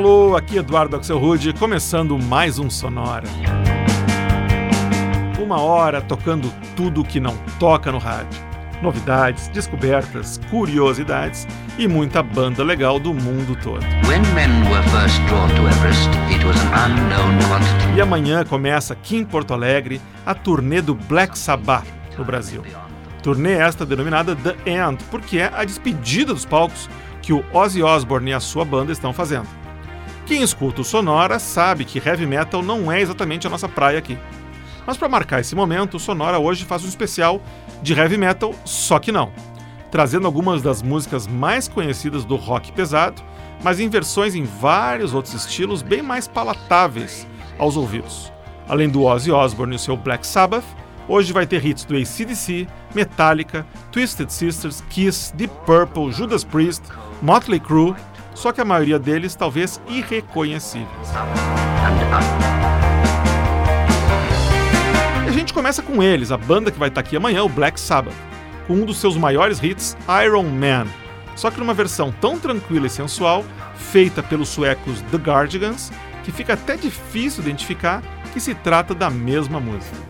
Alô, aqui Eduardo Axelrude, começando mais um Sonora. Uma hora tocando tudo que não toca no rádio. Novidades, descobertas, curiosidades e muita banda legal do mundo todo. e amanhã começa aqui em Porto Alegre a turnê do Black Sabbath no Brasil. Turnê esta denominada The End, porque é a despedida dos palcos que o Ozzy Osbourne e a sua banda estão fazendo. Quem escuta o Sonora sabe que heavy metal não é exatamente a nossa praia aqui. Mas para marcar esse momento, o Sonora hoje faz um especial de heavy metal, só que não. Trazendo algumas das músicas mais conhecidas do rock pesado, mas em versões em vários outros estilos bem mais palatáveis aos ouvidos. Além do Ozzy Osbourne e seu Black Sabbath, hoje vai ter hits do ACDC, Metallica, Twisted Sisters, Kiss, Deep Purple, Judas Priest, Motley Crue, só que a maioria deles talvez irreconhecíveis. E a gente começa com eles, a banda que vai estar aqui amanhã, o Black Sabbath, com um dos seus maiores hits, Iron Man, só que numa versão tão tranquila e sensual, feita pelos suecos The Guardians, que fica até difícil identificar que se trata da mesma música.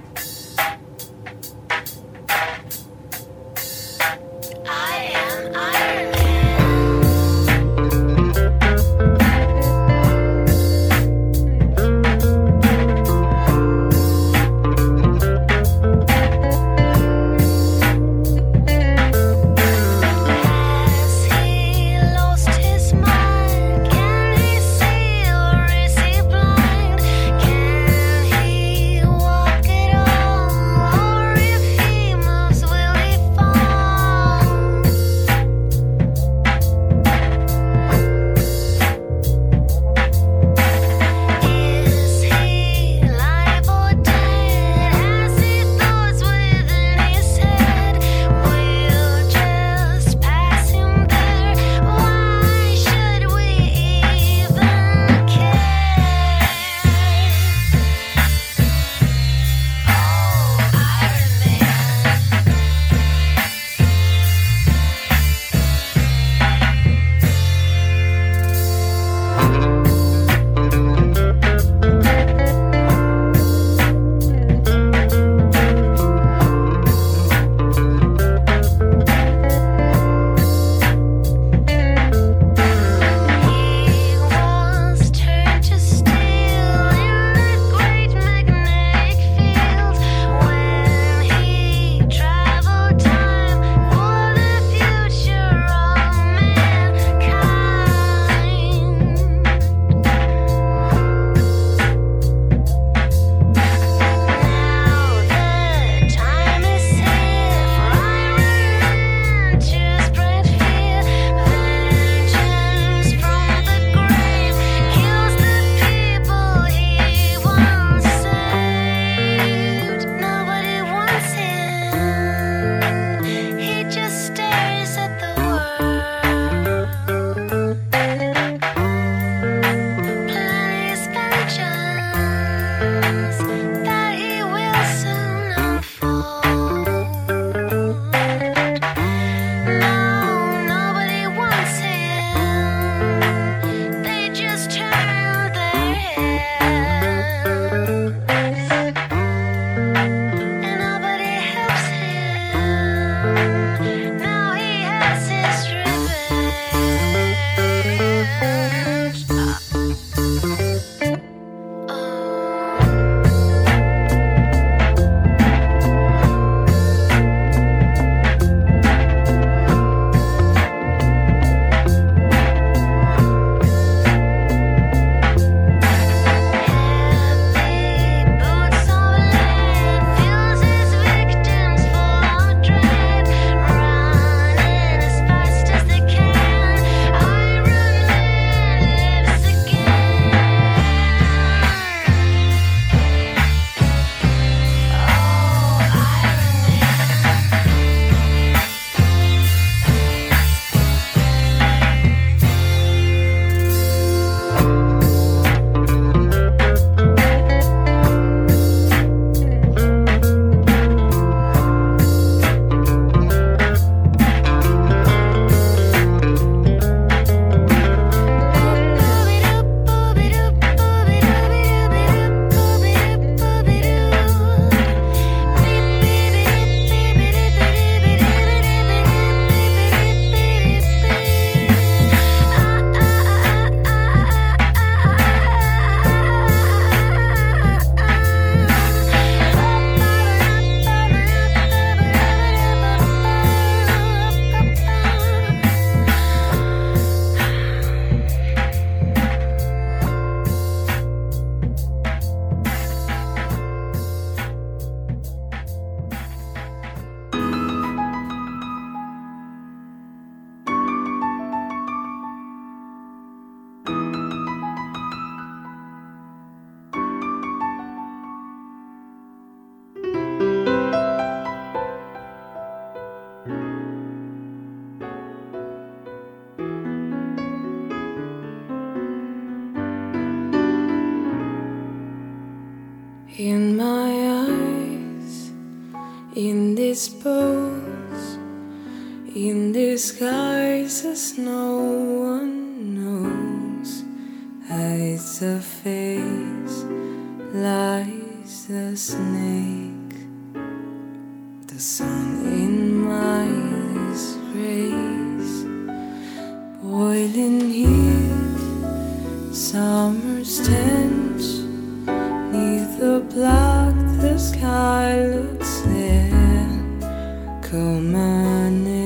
dispose in disguises no one knows. Hides a face, lies a snake. The sun in my rays, boiling heat, summer's tense. Neath the black, the sky looks there. Call my name.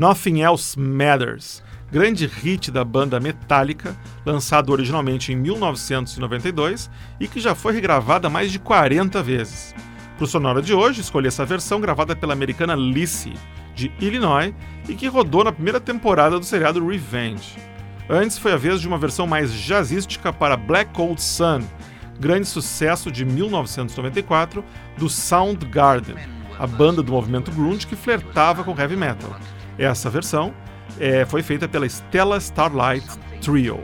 Nothing Else Matters, grande hit da banda Metallica, lançado originalmente em 1992 e que já foi regravada mais de 40 vezes. Para o Sonora de hoje, escolhi essa versão gravada pela americana Lissy, de Illinois, e que rodou na primeira temporada do seriado Revenge. Antes foi a vez de uma versão mais jazzística para Black Cold Sun, grande sucesso de 1994 do Soundgarden, a banda do movimento grunge que flertava com heavy metal. Essa versão é, foi feita pela Stella Starlight Trio.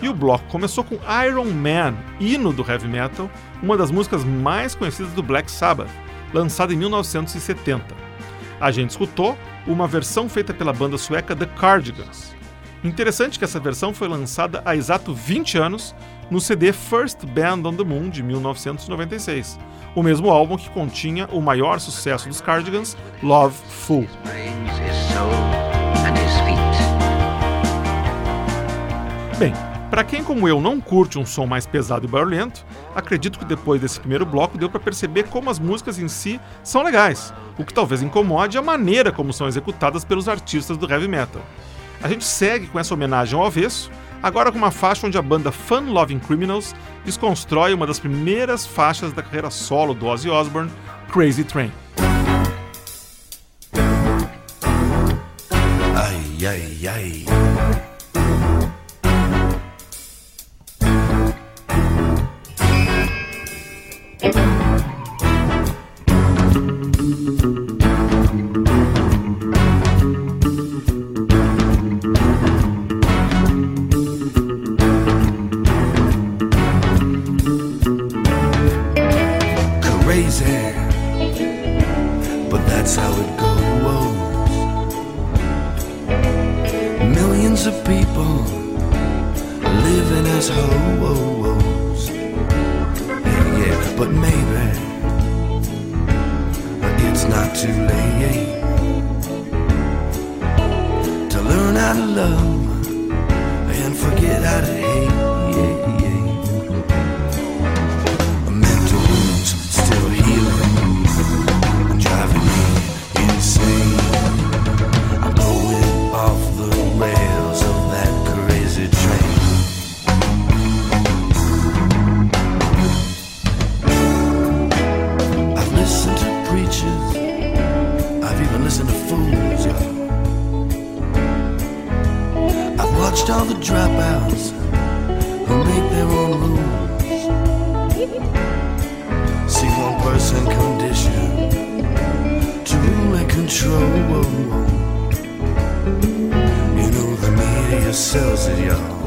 E o bloco começou com Iron Man, hino do heavy metal, uma das músicas mais conhecidas do Black Sabbath, lançada em 1970. A gente escutou uma versão feita pela banda sueca The Cardigans. Interessante que essa versão foi lançada há exato 20 anos no CD First Band on the Moon de 1996, o mesmo álbum que continha o maior sucesso dos Cardigans, Love Fool. Bem, para quem como eu não curte um som mais pesado e barulhento, acredito que depois desse primeiro bloco deu para perceber como as músicas em si são legais, o que talvez incomode a maneira como são executadas pelos artistas do heavy metal. A gente segue com essa homenagem ao avesso, agora com uma faixa onde a banda Fun Loving Criminals desconstrói uma das primeiras faixas da carreira solo do Ozzy Osbourne, Crazy Train. Ai, ai, ai. Crazy, sells it, y'all,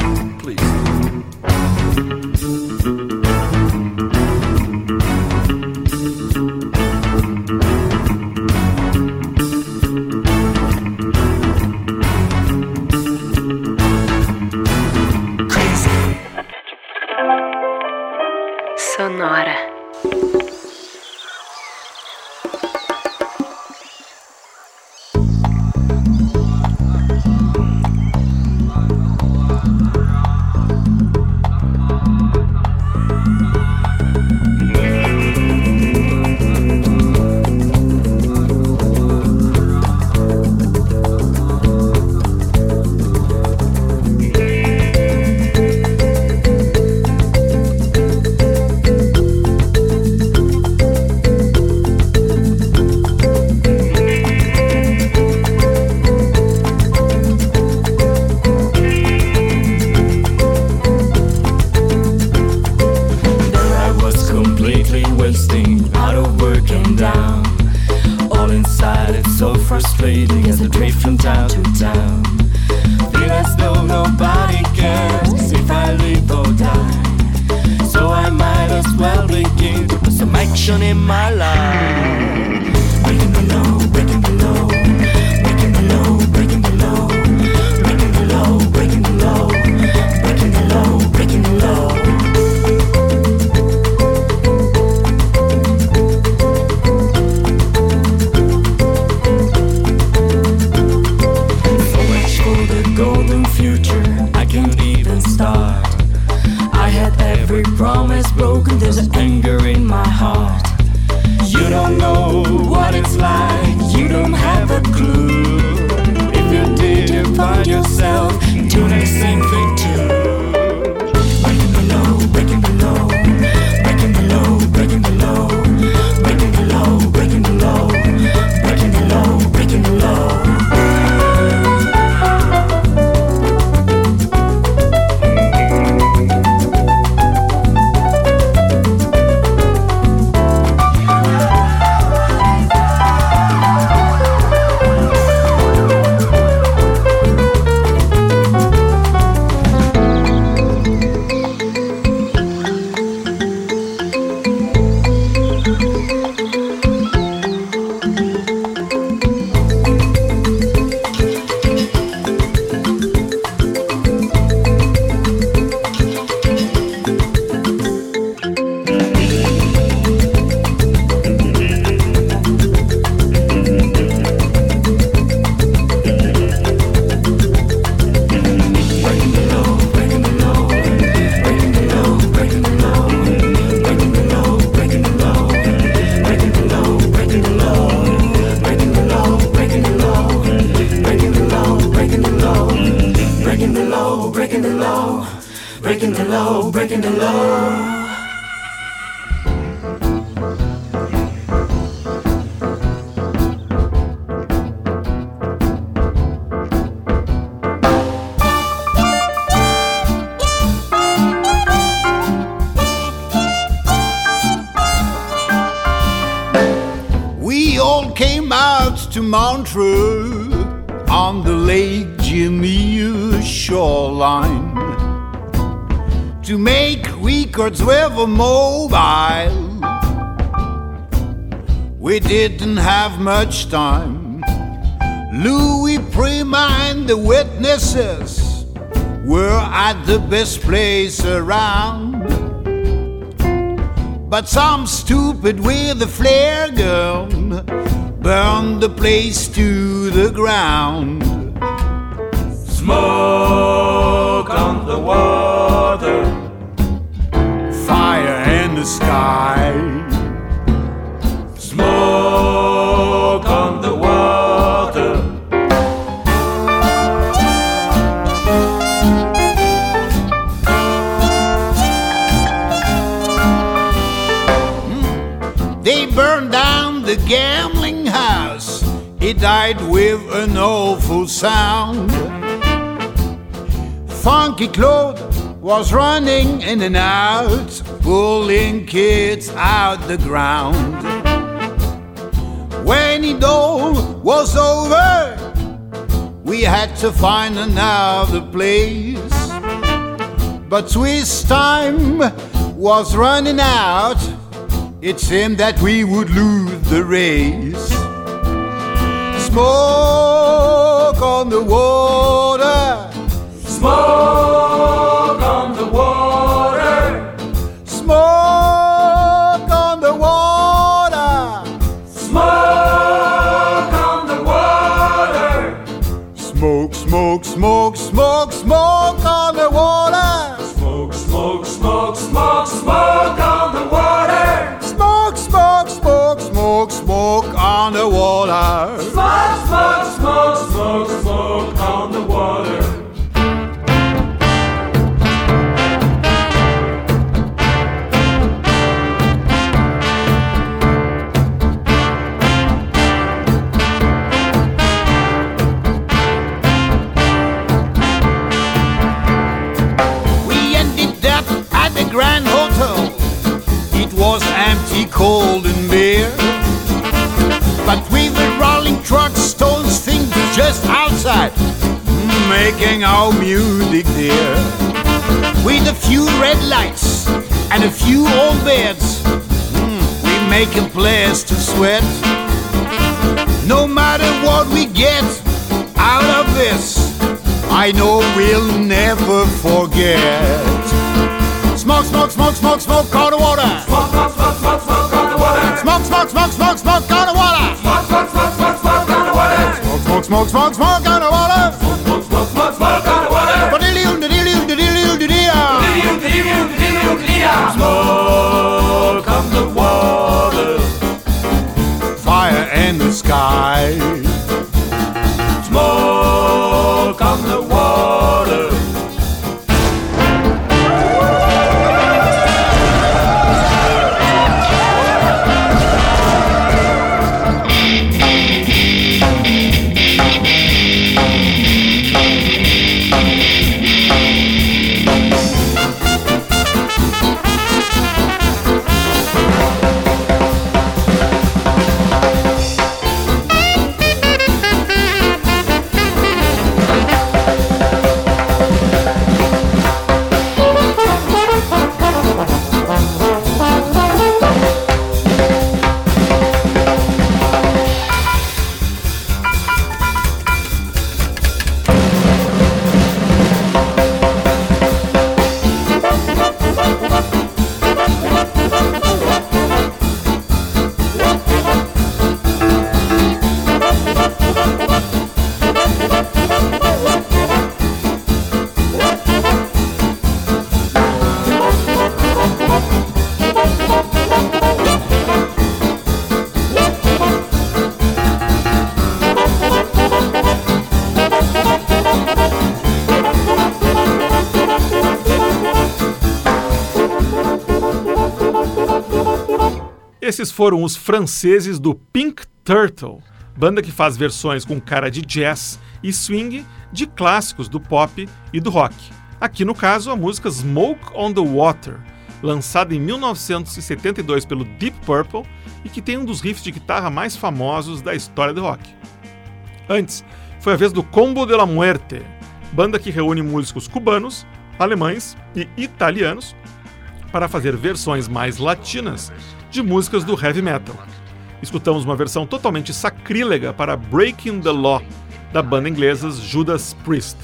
Please. Broken, there's an anger in my heart. You don't know what it's like, you don't have a clue. If you did, you find yourself doing the same thing came out to Montreux on the Lake Geneva shoreline to make records with a mobile. We didn't have much time. Louis Prima and the witnesses were at the best place around. But some stupid with a flare gun burned the place to the ground. Smoke on the water, Fire in the sky. The gambling house. He died with an awful sound. Funky Claude was running in and out, pulling kids out the ground. When it all was over, we had to find another place. But Swiss time was running out. It seemed that we would lose the race. Smoke on the water, Smoke on the water, smoke on the water, smoke on the water, smoke, smoke, smoke, smoke, smoke on the water, smoke, smoke, smoke, smoke, smoke on the water. smoke, smoke, smoke, smoke, smoke on the water. We just outside, making our music dear. With a few red lights and a few old beds, mm, we make a place to sweat. No matter what we get out of this, I know we'll never forget. Smoke, smoke, smoke, smoke, smoke, cold water. Smoke, smoke, smoke Smoke, smoke, smoke, foram os franceses do Pink Turtle, banda que faz versões com cara de jazz e swing de clássicos do pop e do rock. Aqui no caso, a música Smoke on the Water, lançada em 1972 pelo Deep Purple e que tem um dos riffs de guitarra mais famosos da história do rock. Antes, foi a vez do Combo de la Muerte, banda que reúne músicos cubanos, alemães e italianos para fazer versões mais latinas de músicas do heavy metal. Escutamos uma versão totalmente sacrílega para Breaking the Law, da banda inglesa Judas Priest.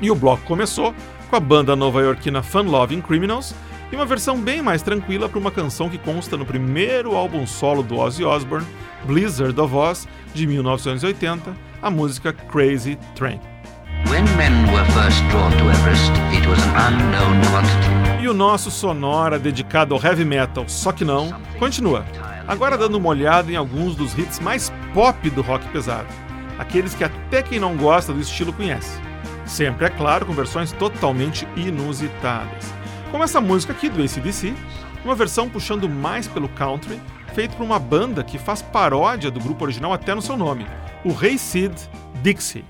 E o bloco começou com a banda nova-iorquina Fun Loving Criminals e uma versão bem mais tranquila para uma canção que consta no primeiro álbum solo do Ozzy Osbourne, Blizzard of Oz, de 1980, a música Crazy Train. When men were first drawn to Everest, it was an unknown quantity. E o nosso sonora dedicado ao heavy metal, só que não, continua. Agora dando uma olhada em alguns dos hits mais pop do rock pesado, aqueles que até quem não gosta do estilo conhece. Sempre, é claro, com versões totalmente inusitadas. Como essa música aqui do ACDC, uma versão puxando mais pelo country, feito por uma banda que faz paródia do grupo original até no seu nome, o Rei Sid Dixie.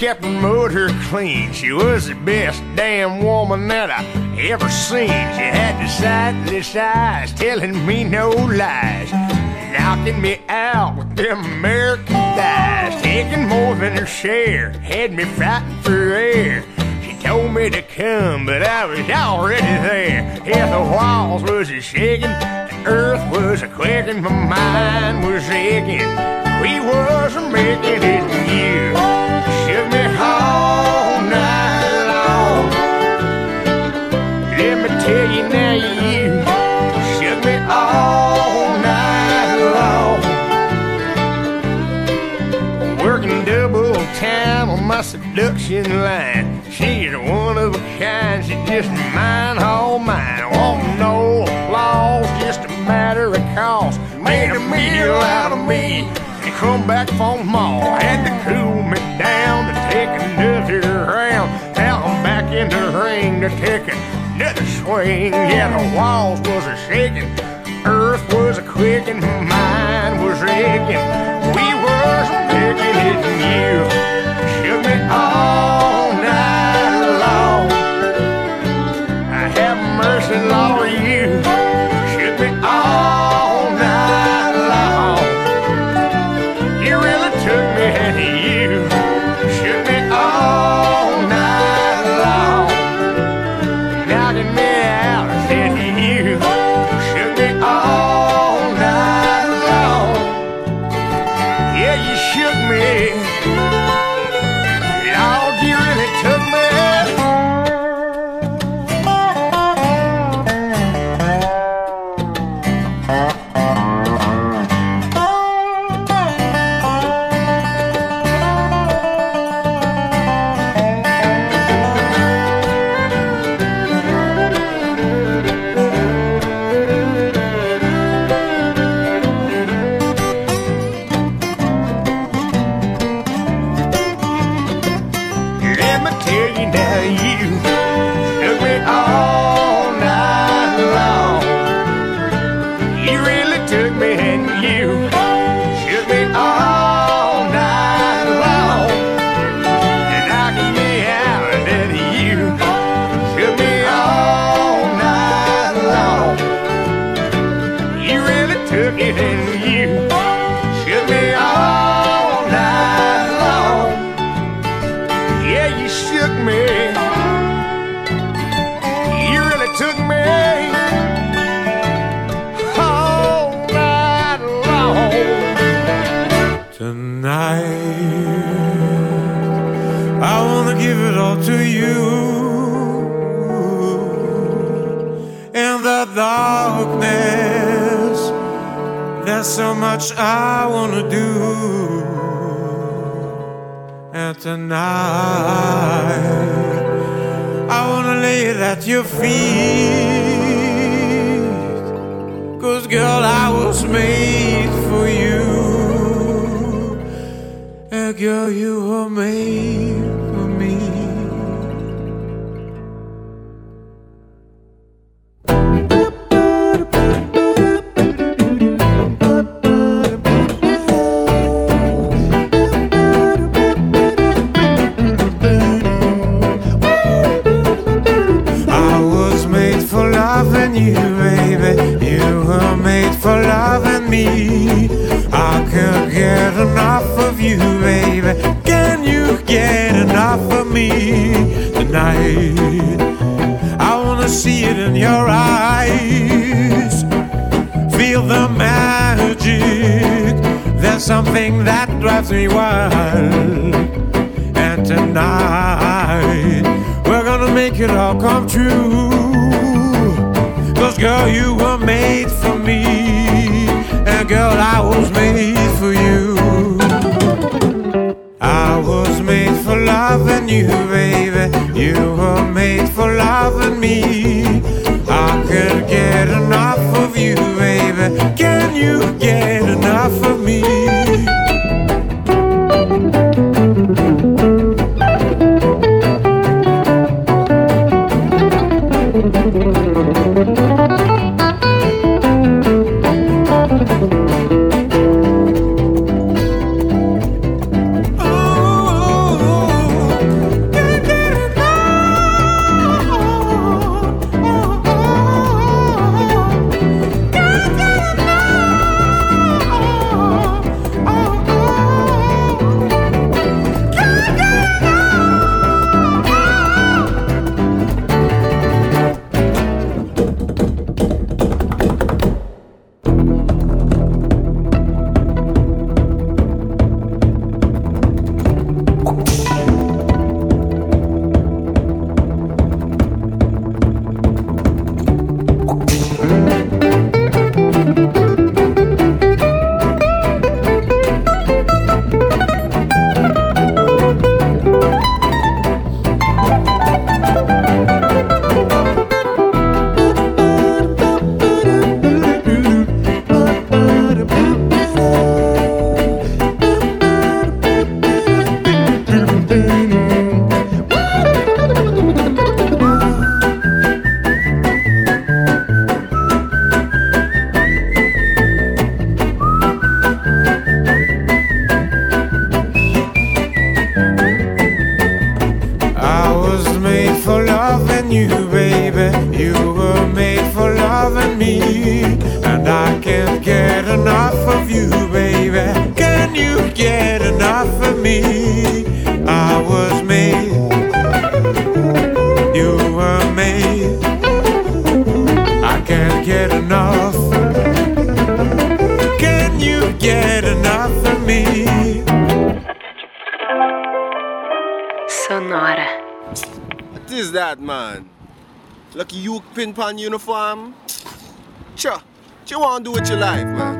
Kept the motor clean. She was the best damn woman that I ever seen. She had the sightless eyes, telling me no lies, knocking me out with them American thighs, taking more than her share, had me fighting for air. She told me to come, but I was already there. Yeah, the walls was a shaking, the earth was a quaking, my mind was aching. We was making it, shook me all night long. Let me tell you now, you shook me all night long. Working double time on my seduction line. She's one of a kind, she's just mine, all mine. Won't no applause, just a matter of cost. Made a meal out of me. And come back for more. Yeah, the walls was a shaking, earth was a quaking, mine was aching. much I wanna do and tonight. I wanna lay it at your feet. Cause girl, I was made for you. And girl, you were made. thing that drives me wild. And tonight, we're gonna make it all come true. Cause girl, you were made for me. And girl, I was made for you. I was made for loving you, baby. You were made for loving me. I could get enough of you, baby. Can you get enough of Lucky you pin pan uniform. Sure. You wanna do with your life, man?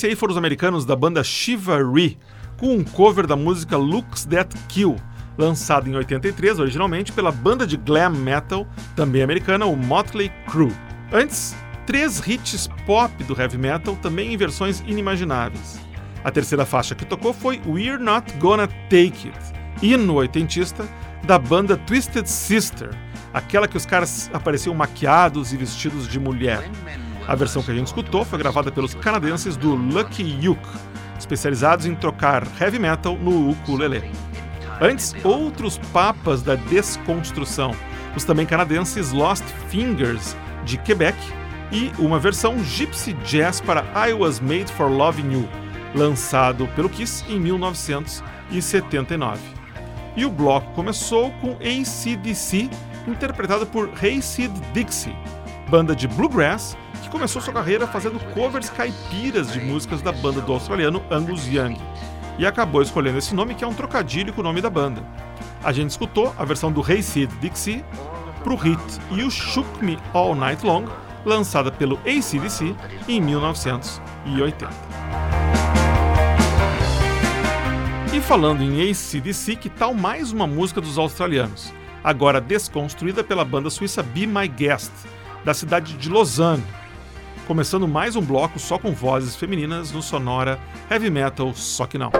Esse aí foram os americanos da banda Chivalry, com um cover da música Looks That Kill, lançado em 83 originalmente pela banda de glam metal, também americana, o Motley Crue. Antes, três hits pop do heavy metal, também em versões inimagináveis. A terceira faixa que tocou foi We're Not Gonna Take It, hino oitentista da banda Twisted Sister, aquela que os caras apareciam maquiados e vestidos de mulher. A versão que a gente escutou foi gravada pelos canadenses do Lucky Uke, especializados em trocar heavy metal no ukulele. Antes, outros papas da desconstrução, os também canadenses Lost Fingers, de Quebec, e uma versão gypsy jazz para I Was Made for Loving You, lançado pelo Kiss em 1979. E o bloco começou com ACDC, interpretado por Hayseed Dixie, banda de bluegrass que começou sua carreira fazendo covers caipiras de músicas da banda do australiano Angus Young, e acabou escolhendo esse nome que é um trocadilho com o nome da banda. A gente escutou a versão do Hayseed Dixie para o hit You Shook Me All Night Long, lançada pelo ACDC em 1980. E falando em ACDC, que tal mais uma música dos australianos, agora desconstruída pela banda suíça Be My Guest, da cidade de Lausanne, começando mais um bloco só com vozes femininas no sonora heavy metal, só que não.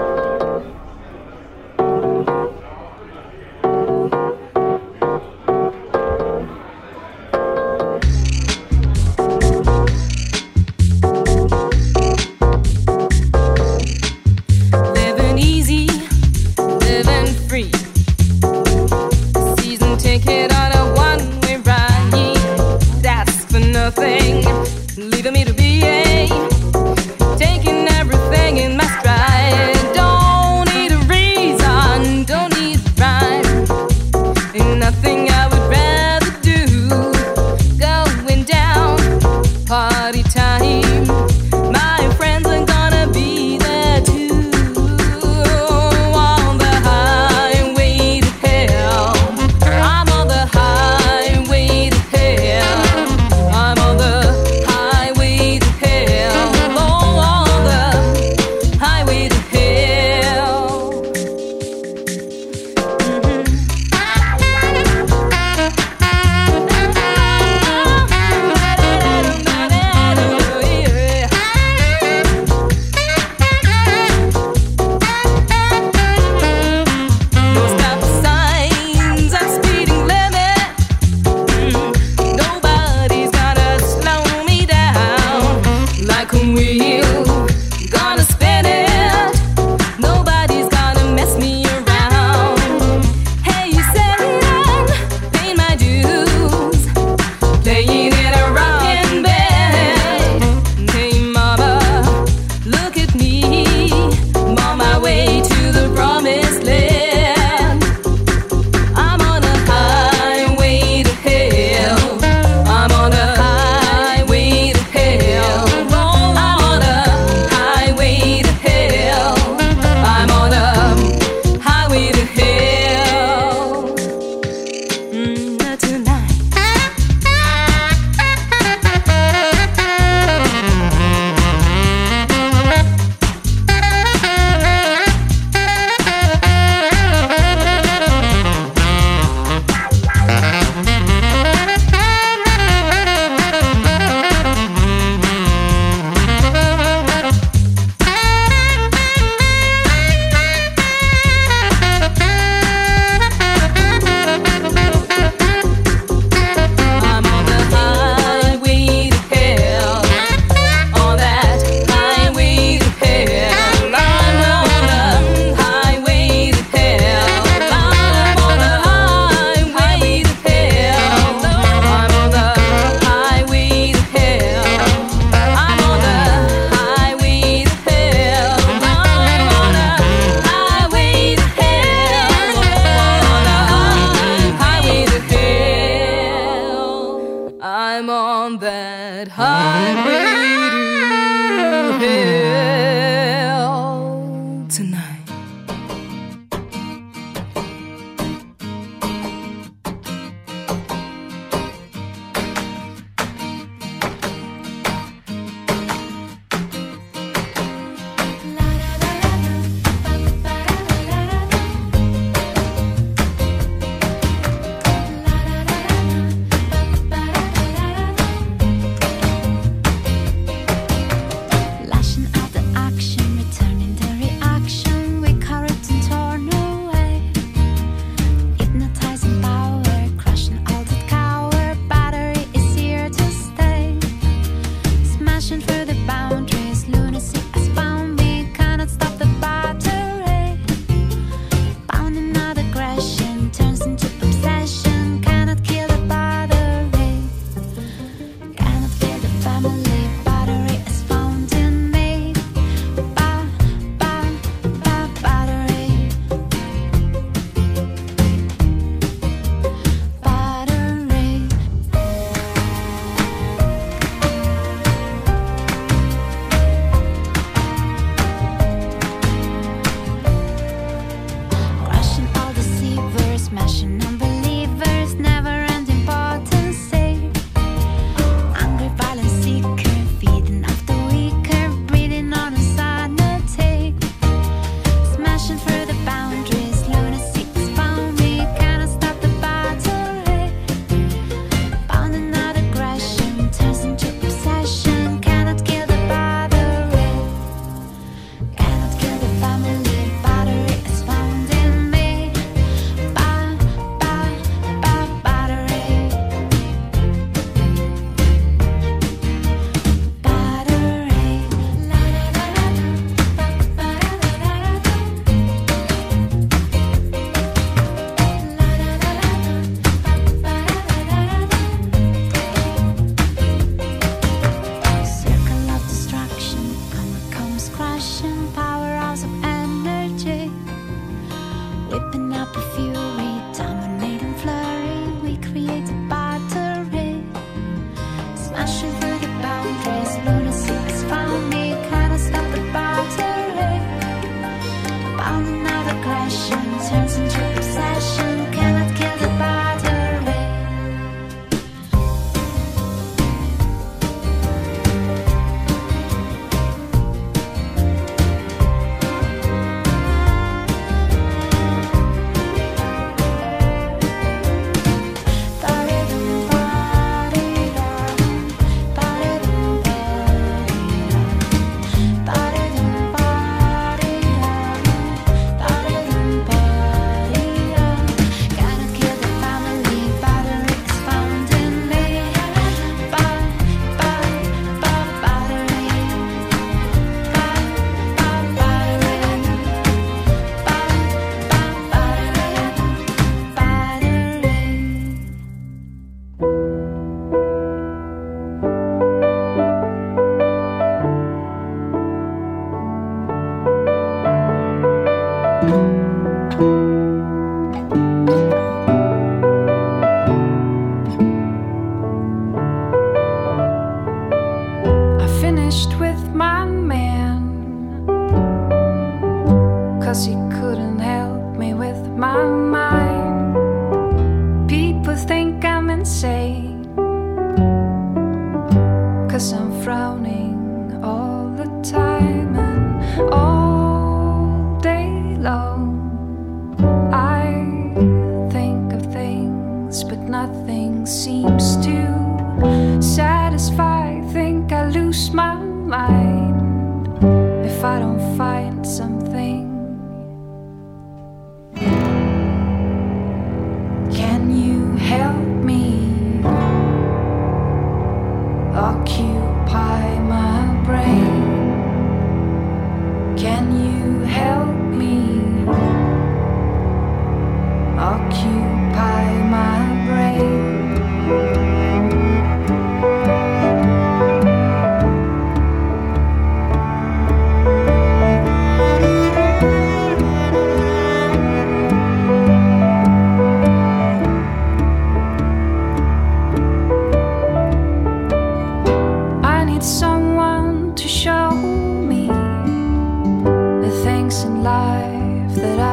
life that I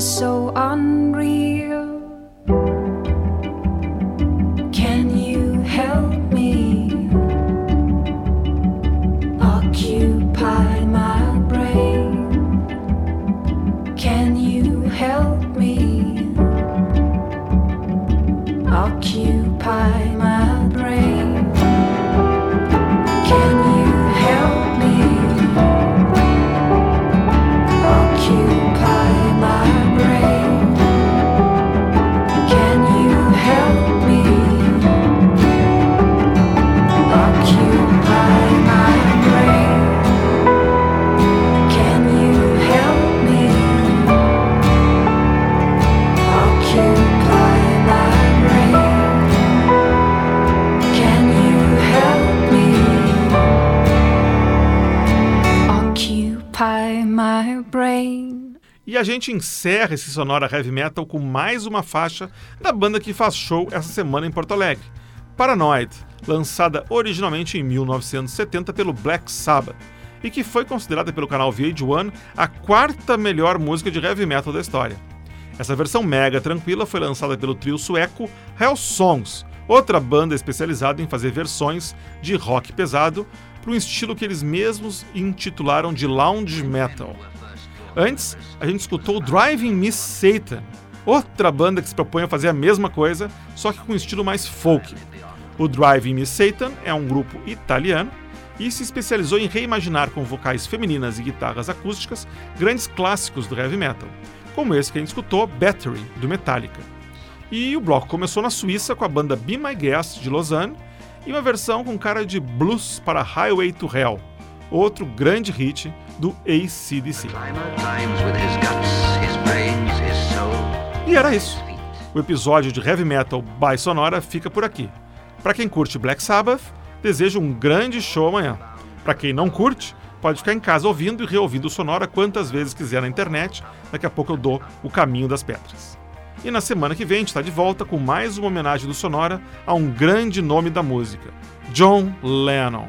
so unreal. a gente encerra esse Sonora Heavy Metal com mais uma faixa da banda que faz show essa semana em Porto Alegre, Paranoid, lançada originalmente em 1970 pelo Black Sabbath e que foi considerada pelo canal VH1 a quarta melhor música de heavy metal da história. Essa versão mega tranquila foi lançada pelo trio sueco Hell Songs, outra banda especializada em fazer versões de rock pesado para um estilo que eles mesmos intitularam de lounge metal. Antes, a gente escutou Driving Miss Satan, outra banda que se propõe a fazer a mesma coisa, só que com um estilo mais folk. O Driving Miss Satan é um grupo italiano e se especializou em reimaginar com vocais femininas e guitarras acústicas grandes clássicos do heavy metal, como esse que a gente escutou, Battery, do Metallica. E o bloco começou na Suíça com a banda Be My Guest de Lausanne e uma versão com cara de blues para Highway to Hell, outro grande hit do ACDC. E era isso. O episódio de Heavy Metal by Sonora fica por aqui. Para quem curte Black Sabbath, desejo um grande show amanhã. Para quem não curte, pode ficar em casa ouvindo e reouvindo Sonora quantas vezes quiser na internet. Daqui a pouco eu dou o caminho das pedras. E na semana que vem a gente está de volta com mais uma homenagem do Sonora a um grande nome da música, John Lennon.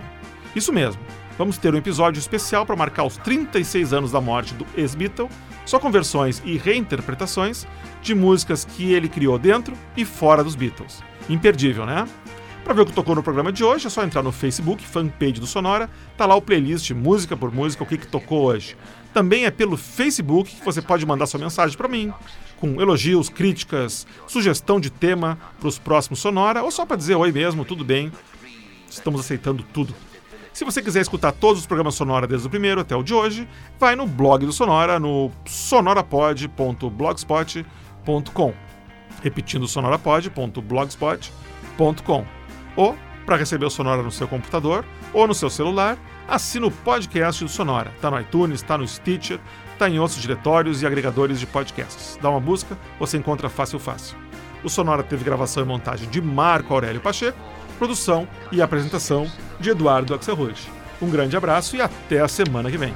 Isso mesmo, vamos ter um episódio especial para marcar os 36 anos da morte do ex-Beatle, só com versões e reinterpretações de músicas que ele criou dentro e fora dos Beatles. Imperdível, né? Para ver o que tocou no programa de hoje, é só entrar no Facebook, fanpage do Sonora, tá lá o playlist música por música, o que, que tocou hoje. Também é pelo Facebook que você pode mandar sua mensagem para mim, com elogios, críticas, sugestão de tema para os próximos Sonora, ou só para dizer oi mesmo, tudo bem. Estamos aceitando tudo. Se você quiser escutar todos os programas Sonora desde o primeiro até o de hoje, vai no blog do Sonora, no sonorapod.blogspot.com. Repetindo, sonorapod.blogspot.com. Ou, para receber o Sonora no seu computador ou no seu celular, assina o podcast do Sonora. Está no iTunes, está no Stitcher, está em outros diretórios e agregadores de podcasts. Dá uma busca, você encontra fácil fácil. O Sonora teve gravação e montagem de Marco Aurélio Pacheco, produção e apresentação de Eduardo Axelrod. Um grande abraço e até a semana que vem.